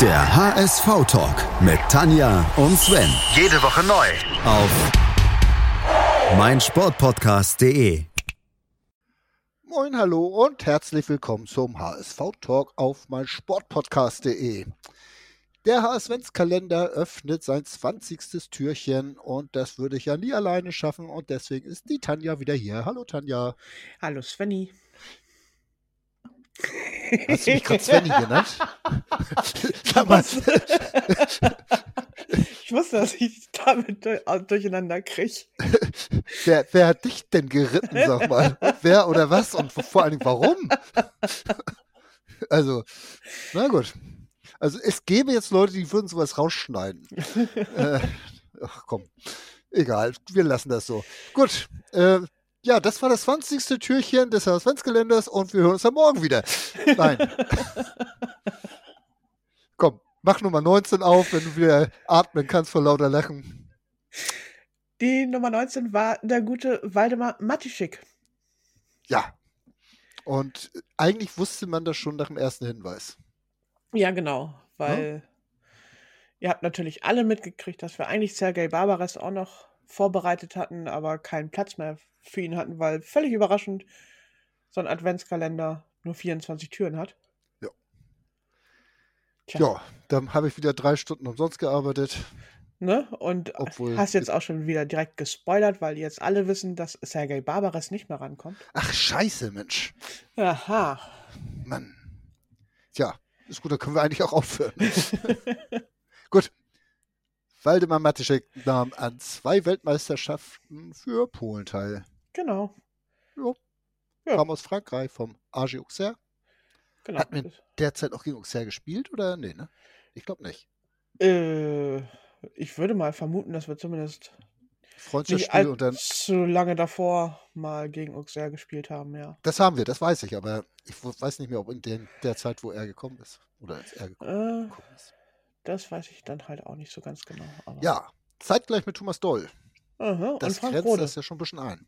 Der HSV-Talk mit Tanja und Sven. Jede Woche neu. Auf meinsportpodcast.de. Moin, hallo und herzlich willkommen zum HSV-Talk auf meinsportpodcast.de. Der HSV-Kalender öffnet sein 20. Türchen und das würde ich ja nie alleine schaffen und deswegen ist die Tanja wieder hier. Hallo Tanja. Hallo Svenny. Hast du mich gerade Svenny genannt? ich wusste, dass ich damit durcheinander kriege. wer, wer hat dich denn geritten, sag mal? wer oder was und vor allen Dingen warum? also, na gut. Also es gäbe jetzt Leute, die würden sowas rausschneiden. äh, ach komm, egal, wir lassen das so. Gut, äh, ja, das war das 20. Türchen des Adventskalenders und wir hören uns dann morgen wieder. Nein. mach Nummer 19 auf, wenn du wieder atmen kannst vor lauter Lachen. Die Nummer 19 war der gute Waldemar Matischik. Ja. Und eigentlich wusste man das schon nach dem ersten Hinweis. Ja, genau, weil ja? ihr habt natürlich alle mitgekriegt, dass wir eigentlich Sergei Barbares auch noch vorbereitet hatten, aber keinen Platz mehr für ihn hatten, weil völlig überraschend so ein Adventskalender nur 24 Türen hat. Ja. Tja. Ja, dann habe ich wieder drei Stunden umsonst gearbeitet. Ne? Und Obwohl, hast jetzt auch schon wieder direkt gespoilert, weil jetzt alle wissen, dass Sergei Barbares nicht mehr rankommt. Ach, scheiße, Mensch. Aha. Mann. Tja, ist gut, dann können wir eigentlich auch aufhören. gut. Waldemar Matischek nahm an zwei Weltmeisterschaften für Polen teil. Genau. Jo. Ja. Kam aus Frankreich vom AG Auxerre. Genau. Hat mir derzeit auch gegen Auxerre gespielt oder? Nee, ne? Ich glaube nicht. Äh, ich würde mal vermuten, dass wir zumindest Freundschaftsspiel und dann. zu lange davor mal gegen Auxerre gespielt haben, ja. Das haben wir, das weiß ich, aber ich weiß nicht mehr, ob in den, der Zeit, wo er gekommen ist. Oder als er gekommen, äh, ist. Das weiß ich dann halt auch nicht so ganz genau. ja, zeitgleich mit Thomas Doll. Aha, das grenzt Rode. das ja schon ein bisschen ein.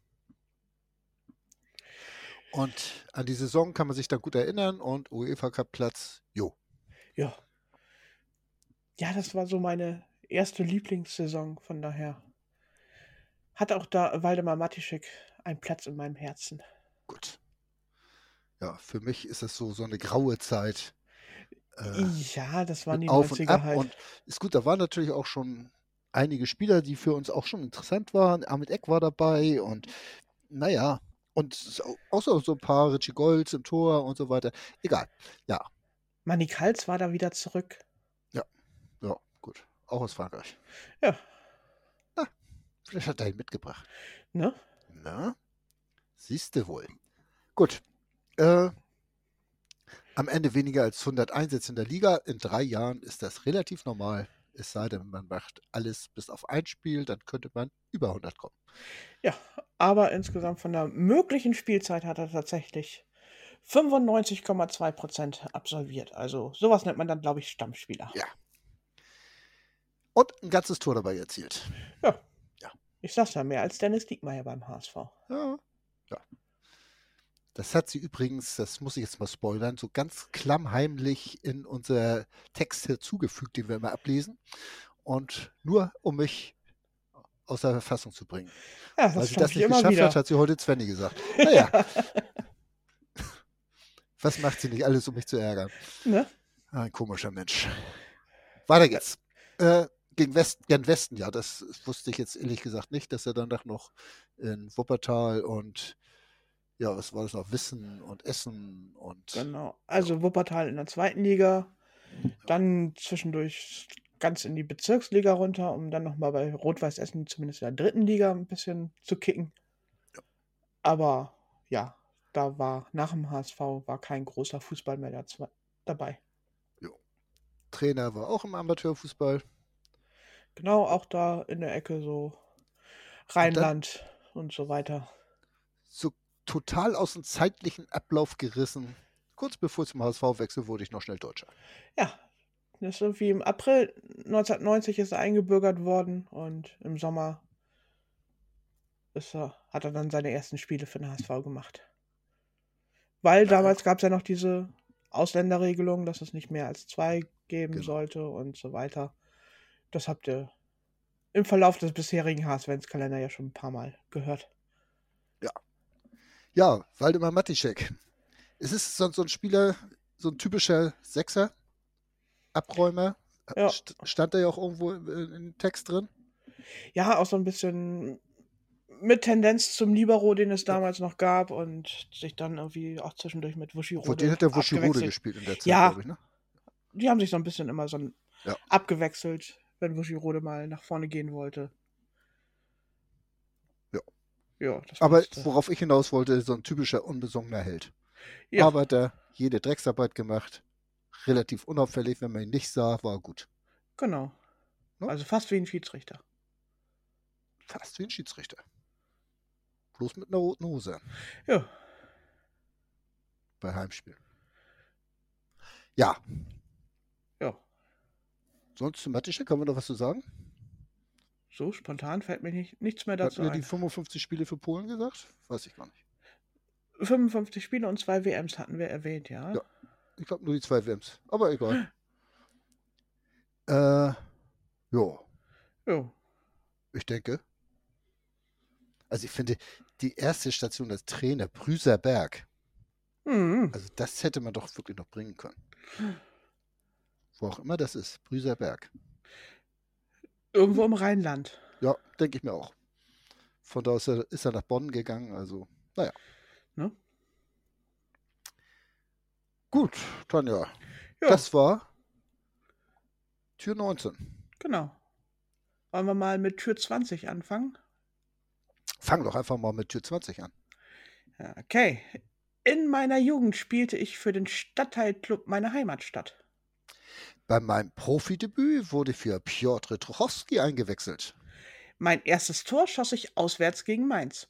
Und an die Saison kann man sich dann gut erinnern und UEFA Cup Platz, jo. Ja. Ja, das war so meine erste Lieblingssaison, von daher hat auch da Waldemar Matischek einen Platz in meinem Herzen. Gut. Ja, für mich ist es so, so eine graue Zeit. Äh, ja, das waren die auf 90er und ab. halt. Und ist gut, da waren natürlich auch schon einige Spieler, die für uns auch schon interessant waren. Ahmed Eck war dabei und naja, und auch so, so ein paar Richie Golds im Tor und so weiter. Egal, ja. Manny Kals war da wieder zurück. Ja, ja, gut. Auch aus Frankreich. Ja. Na, vielleicht hat er ihn mitgebracht. Ne? Na, siehst du wohl. Gut. Äh, am Ende weniger als 100 Einsätze in der Liga. In drei Jahren ist das relativ normal. Es sei denn, man macht alles bis auf ein Spiel, dann könnte man über 100 kommen. Ja, aber insgesamt von der möglichen Spielzeit hat er tatsächlich 95,2 Prozent absolviert. Also sowas nennt man dann, glaube ich, Stammspieler. Ja. Und ein ganzes Tor dabei erzielt. Ja. ja. Ich sag's ja, mehr als Dennis Diekmeyer beim HSV. Ja. Ja. Das hat sie übrigens, das muss ich jetzt mal spoilern, so ganz klammheimlich in unser Text hinzugefügt, den wir immer ablesen. Und nur um mich aus der Verfassung zu bringen. Ja, Weil sie das nicht geschafft wieder. hat, hat sie heute Svenny gesagt. Naja. Was macht sie nicht alles, um mich zu ärgern? Ne? Ein komischer Mensch. Weiter geht's. Äh, gegen Westen, gern Westen, ja, das wusste ich jetzt ehrlich gesagt nicht, dass er danach noch in Wuppertal und ja, was war das noch? Wissen und Essen und. Genau. Also Wuppertal in der zweiten Liga, dann zwischendurch ganz in die Bezirksliga runter, um dann nochmal bei Rot-Weiß Essen zumindest in der dritten Liga ein bisschen zu kicken. Ja. Aber ja, da war nach dem HSV war kein großer Fußball mehr dabei. Trainer war auch im Amateurfußball. Genau, auch da in der Ecke so Rheinland und, dann, und so weiter. So total aus dem zeitlichen Ablauf gerissen. Kurz bevor ich zum HSV wechsel, wurde ich noch schnell Deutscher. Ja, das ist irgendwie im April 1990 ist er eingebürgert worden und im Sommer ist er, hat er dann seine ersten Spiele für den HSV gemacht. Weil damals gab es ja noch diese Ausländerregelung, dass es nicht mehr als zwei geben Genau. sollte und so weiter. Das habt ihr im Verlauf des bisherigen HSV-Kalender ja schon ein paar Mal gehört. Ja, Waldemar Matischek. Es ist so, so ein Spieler, so ein typischer Sechser, Abräumer. Ja. St stand da ja auch irgendwo im, im Text drin. Ja, auch so ein bisschen mit Tendenz zum Libero, den es damals noch gab und sich dann irgendwie auch zwischendurch mit Wuschirode Vor den hat der Wuschirode gespielt in der Zeit, Ja. glaube ich. Ne? Die haben sich so ein bisschen immer so Ja. abgewechselt, wenn Wuschirode mal nach vorne gehen wollte. Ja. Aber passte. worauf ich hinaus wollte, so ein typischer unbesungener Held. ja, Arbeiter, jede Drecksarbeit gemacht, relativ unauffällig, wenn man ihn nicht sah, war gut. genau. Ne? Also fast wie ein Schiedsrichter. Fast wie ein Schiedsrichter. Bloß mit einer roten Hose Ja, bei Heimspielen. Ja, ja. sonst zu Matischek, haben wir noch was zu sagen? So spontan fällt mir nicht, nichts mehr dazu wir die ein. 55 Spiele für Polen gesagt? Weiß ich gar nicht. 55 Spiele und zwei WMs hatten wir erwähnt, ja. Ja. Ich glaube nur die zwei WMs. Aber egal. äh, ja, Ja. ich denke. Also ich finde, die erste Station als Trainer, Brüser Berg, Mhm. also das hätte man doch wirklich noch bringen können. Wo auch immer das ist, Brüser Berg. Irgendwo im Rheinland. Ja, denke ich mir auch. Von da aus ist er nach Bonn gegangen, also, naja. Ne? Gut, Tanja, Ja, das war Tür 19. genau. Wollen wir mal mit Tür 20 anfangen? Fang doch einfach mal mit Tür 20 an. Okay. In meiner Jugend spielte ich für den Stadtteilclub meiner Heimatstadt. Bei meinem Profidebüt wurde für Piotr Truchowski eingewechselt. Mein erstes Tor schoss ich auswärts gegen Mainz.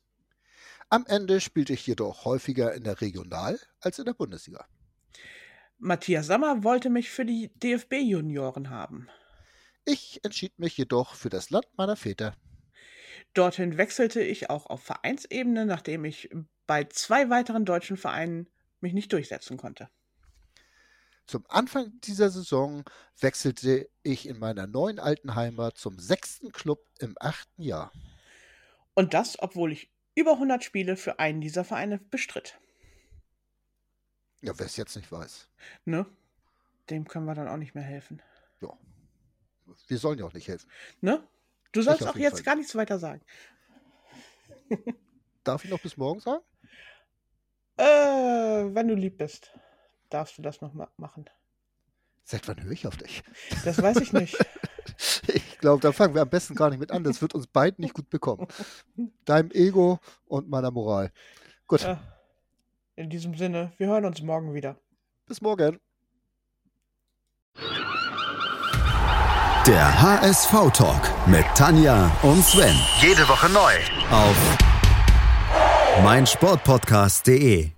Am Ende spielte ich jedoch häufiger in der Regional- als in der Bundesliga. Matthias Sammer wollte mich für die DFB-Junioren haben. Ich entschied mich jedoch für das Land meiner Väter. Dorthin wechselte ich auch auf Vereinsebene, nachdem ich bei zwei weiteren deutschen Vereinen mich nicht durchsetzen konnte. Zum Anfang dieser Saison wechselte ich in meiner neuen alten Heimat zum sechsten Club im achten Jahr. Und das, obwohl ich über 100 Spiele für einen dieser Vereine bestritt. Ja, wer es jetzt nicht weiß. Ne? Dem können wir dann auch nicht mehr helfen. Ja. Wir sollen ja auch nicht helfen. Ne? Du sollst auch jetzt Fall. gar nichts weiter sagen. Darf ich noch bis morgen sagen? Äh, wenn du lieb bist, darfst du das noch ma machen. Seit wann höre ich auf dich? Das weiß ich nicht. Ich glaube, da fangen wir am besten gar nicht mit an. Das wird uns beiden nicht gut bekommen. Deinem Ego und meiner Moral. Gut, Ja. In diesem Sinne, wir hören uns morgen wieder. bis morgen. Der HSV-Talk mit Tanja und Sven. Jede Woche neu. Auf meinsportpodcast.de.